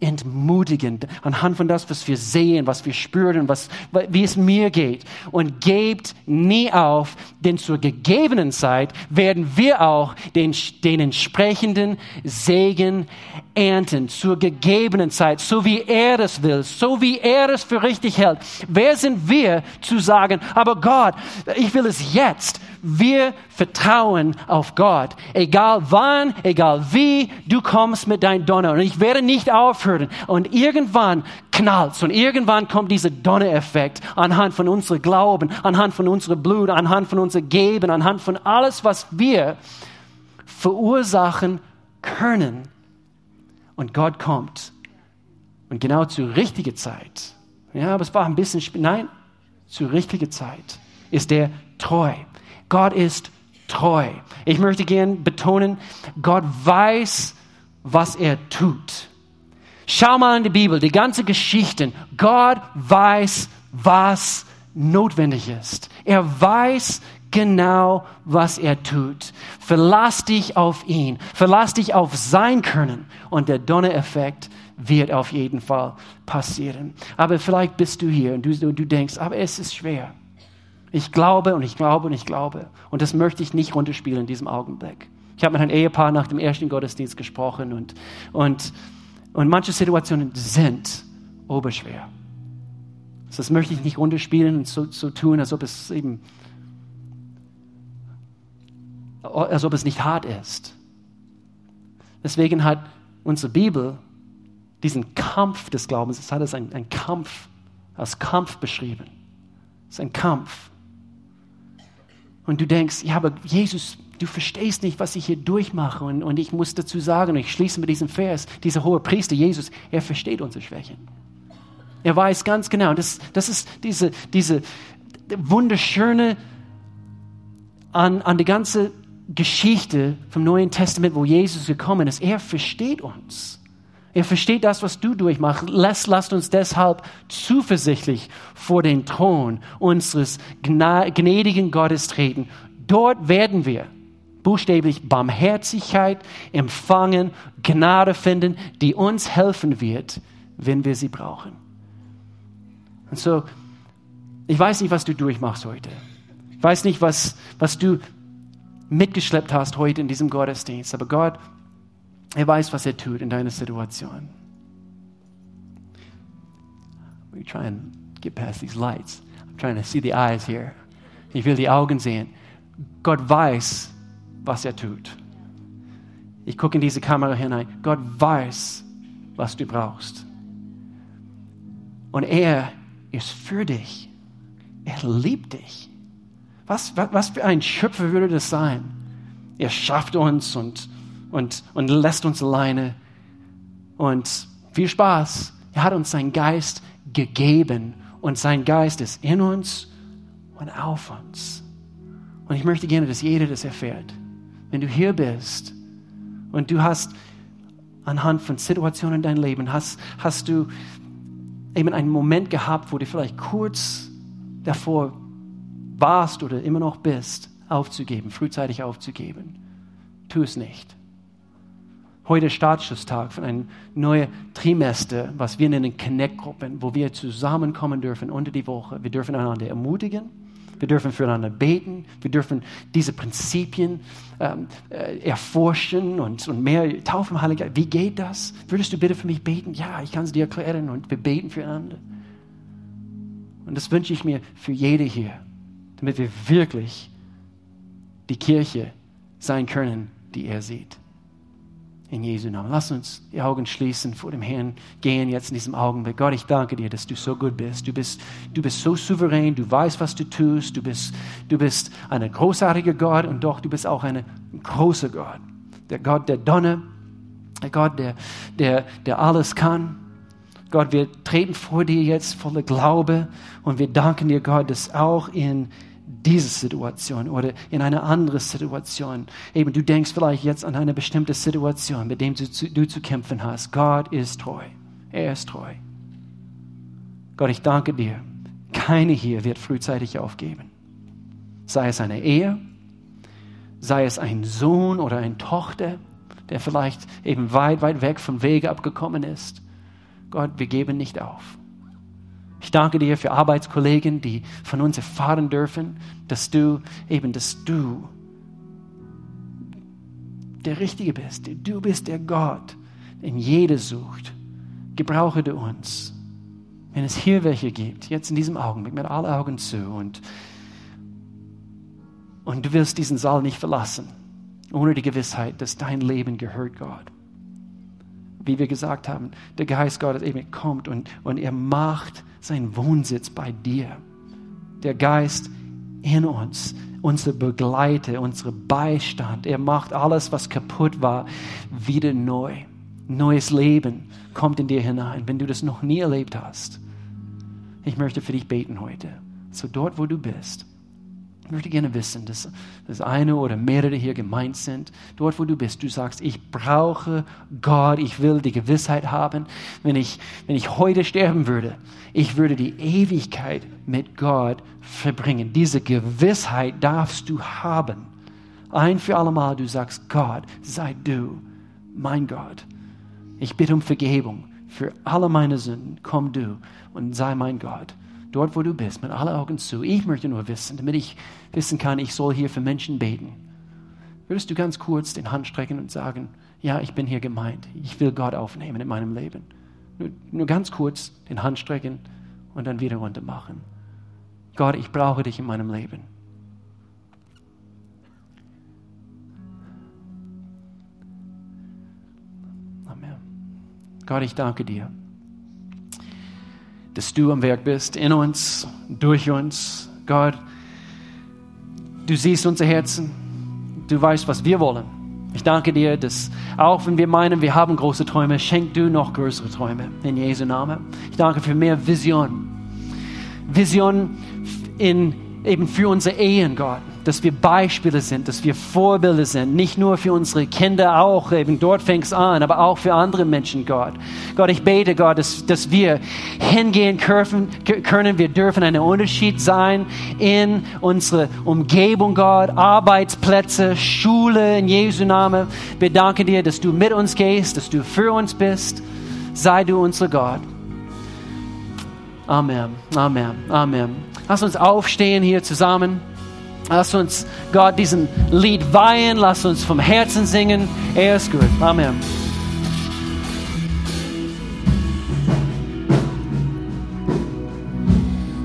entmutigend anhand von das, was wir sehen, was wir spüren, was, wie es mir geht. Und gebt nie auf, denn zur gegebenen Zeit werden wir auch den, den entsprechenden Segen ernten. Zur gegebenen Zeit, so wie er es will, so wie er es für richtig hält. Wer sind wir zu sagen, aber Gott, ich will es jetzt. Wir vertrauen auf Gott. Egal wann, egal wie, du kommst mit deinem Donner. Und ich werde nicht aufhören. Und irgendwann knallt und irgendwann kommt dieser Donnereffekt anhand von unserem Glauben, anhand von unserem Blut, anhand von unserem Geben, anhand von alles, was wir verursachen können. Und Gott kommt. Und genau zur richtigen Zeit. Ja, aber es war ein bisschen, nein, zur richtigen Zeit ist er treu. Gott ist treu. Ich möchte gern betonen, Gott weiß, was er tut. Schau mal in die Bibel, die ganze Geschichte. Gott weiß, was notwendig ist. Er weiß genau, was er tut. Verlass dich auf ihn. Verlass dich auf sein Können. Und der Donnereffekt wird auf jeden Fall passieren. Aber vielleicht bist du hier und du, du denkst, aber es ist schwer. Ich glaube und ich glaube und ich glaube. Und das möchte ich nicht runterspielen in diesem Augenblick. Ich habe mit einem Ehepaar nach dem ersten Gottesdienst gesprochen und, und, und manche Situationen sind oberschwer. Das möchte ich nicht runterspielen und so, so tun, als ob es eben, als ob es nicht hart ist. Deswegen hat unsere Bibel diesen Kampf des Glaubens, es hat es ein, ein Kampf, als Kampf beschrieben. Es ist ein Kampf und du denkst, ja, aber Jesus, du verstehst nicht, was ich hier durchmache. Und, und ich muss dazu sagen, ich schließe mit diesem Vers, dieser hohe Priester, Jesus, er versteht unsere Schwächen. Er weiß ganz genau, das, das ist diese, diese wunderschöne an, an die ganze Geschichte vom Neuen Testament, wo Jesus gekommen ist. Er versteht uns. Er versteht das, was du durchmachst. Lass, lasst uns deshalb zuversichtlich vor den Thron unseres gnädigen Gottes treten. Dort werden wir buchstäblich Barmherzigkeit empfangen, Gnade finden, die uns helfen wird, wenn wir sie brauchen. Und so, ich weiß nicht, was du durchmachst heute. Ich weiß nicht, was, was du mitgeschleppt hast heute in diesem Gottesdienst. Aber Gott er weiß, was er tut in deiner Situation. We try and get past these lights. I'm trying to see the eyes here. Ich will die Augen sehen. Gott weiß, was er tut. Ich gucke in diese Kamera hinein. Gott weiß, was du brauchst. Und er ist für dich. Er liebt dich. Was, was, was für ein Schöpfer würde das sein? Er schafft uns und und, und lässt uns alleine. Und viel Spaß. Er hat uns seinen Geist gegeben und sein Geist ist in uns und auf uns. Und ich möchte gerne, dass jeder das erfährt. Wenn du hier bist und du hast anhand von Situationen in deinem Leben, hast, hast du eben einen Moment gehabt, wo du vielleicht kurz davor warst oder immer noch bist, aufzugeben, frühzeitig aufzugeben. Tu es nicht. Heute Startschusstag von einem neuen Trimester, was wir nennen Connect-Gruppen, wo wir zusammenkommen dürfen unter die Woche. Wir dürfen einander ermutigen, wir dürfen füreinander beten, wir dürfen diese Prinzipien ähm, äh, erforschen und, und mehr taufen Geist. Wie geht das? Würdest du bitte für mich beten? Ja, ich kann es dir erklären und wir beten füreinander. Und das wünsche ich mir für jede hier, damit wir wirklich die Kirche sein können, die er sieht in Jesu Namen. Lass uns die Augen schließen, vor dem Herrn gehen jetzt in diesem Augenblick. Gott, ich danke dir, dass du so gut bist. Du bist, du bist so souverän, du weißt, was du tust. Du bist, du bist ein großartiger Gott und doch, du bist auch ein großer Gott. Der Gott der Donner, der Gott, der, der, der alles kann. Gott, wir treten vor dir jetzt voller Glaube und wir danken dir, Gott, dass auch in diese Situation oder in eine andere Situation. Eben, du denkst vielleicht jetzt an eine bestimmte Situation, mit dem du zu, du zu kämpfen hast. Gott ist treu. Er ist treu. Gott, ich danke dir. Keine hier wird frühzeitig aufgeben. Sei es eine Ehe, sei es ein Sohn oder eine Tochter, der vielleicht eben weit, weit weg vom Wege abgekommen ist. Gott, wir geben nicht auf. Ich danke dir für Arbeitskollegen, die von uns erfahren dürfen, dass du eben, dass du der Richtige bist. Du bist der Gott, den jeder sucht. Gebrauche du uns. Wenn es hier welche gibt, jetzt in diesem Augenblick, mit allen Augen zu und, und du wirst diesen Saal nicht verlassen, ohne die Gewissheit, dass dein Leben gehört Gott. Wie wir gesagt haben, der Geist Gottes eben kommt und, und er macht sein Wohnsitz bei dir. Der Geist in uns, unser Begleiter, unser Beistand. Er macht alles, was kaputt war, wieder neu. Neues Leben kommt in dir hinein, wenn du das noch nie erlebt hast. Ich möchte für dich beten heute. So dort, wo du bist. Ich möchte gerne wissen, dass, dass eine oder mehrere hier gemeint sind. Dort, wo du bist, du sagst, ich brauche Gott, ich will die Gewissheit haben, wenn ich, wenn ich heute sterben würde, ich würde die Ewigkeit mit Gott verbringen. Diese Gewissheit darfst du haben. Ein für allemal, du sagst, Gott, sei du mein Gott. Ich bitte um Vergebung für alle meine Sünden. Komm du und sei mein Gott dort wo du bist, mit allen Augen zu. Ich möchte nur wissen, damit ich wissen kann, ich soll hier für Menschen beten. Würdest du ganz kurz den Hand strecken und sagen, ja, ich bin hier gemeint. Ich will Gott aufnehmen in meinem Leben. Nur, nur ganz kurz den Hand strecken und dann wieder runter machen. Gott, ich brauche dich in meinem Leben. Amen. Gott, ich danke dir dass du am Werk bist, in uns, durch uns. Gott, du siehst unser Herzen, du weißt, was wir wollen. Ich danke dir, dass auch wenn wir meinen, wir haben große Träume, schenk du noch größere Träume in Jesu Namen. Ich danke für mehr Vision. Vision in, eben für unsere Ehen, Gott dass wir Beispiele sind, dass wir Vorbilder sind, nicht nur für unsere Kinder auch, eben dort fängt es an, aber auch für andere Menschen, Gott. Gott, ich bete, Gott, dass, dass wir hingehen können, können, wir dürfen ein Unterschied sein in unsere Umgebung, Gott, Arbeitsplätze, Schule, in Jesu Namen. Wir danken dir, dass du mit uns gehst, dass du für uns bist. Sei du unser Gott. Amen, Amen, Amen. Lass uns aufstehen hier zusammen. Lass uns Gott diesen Lied weihen, lass uns vom Herzen singen. Er ist gut. Amen.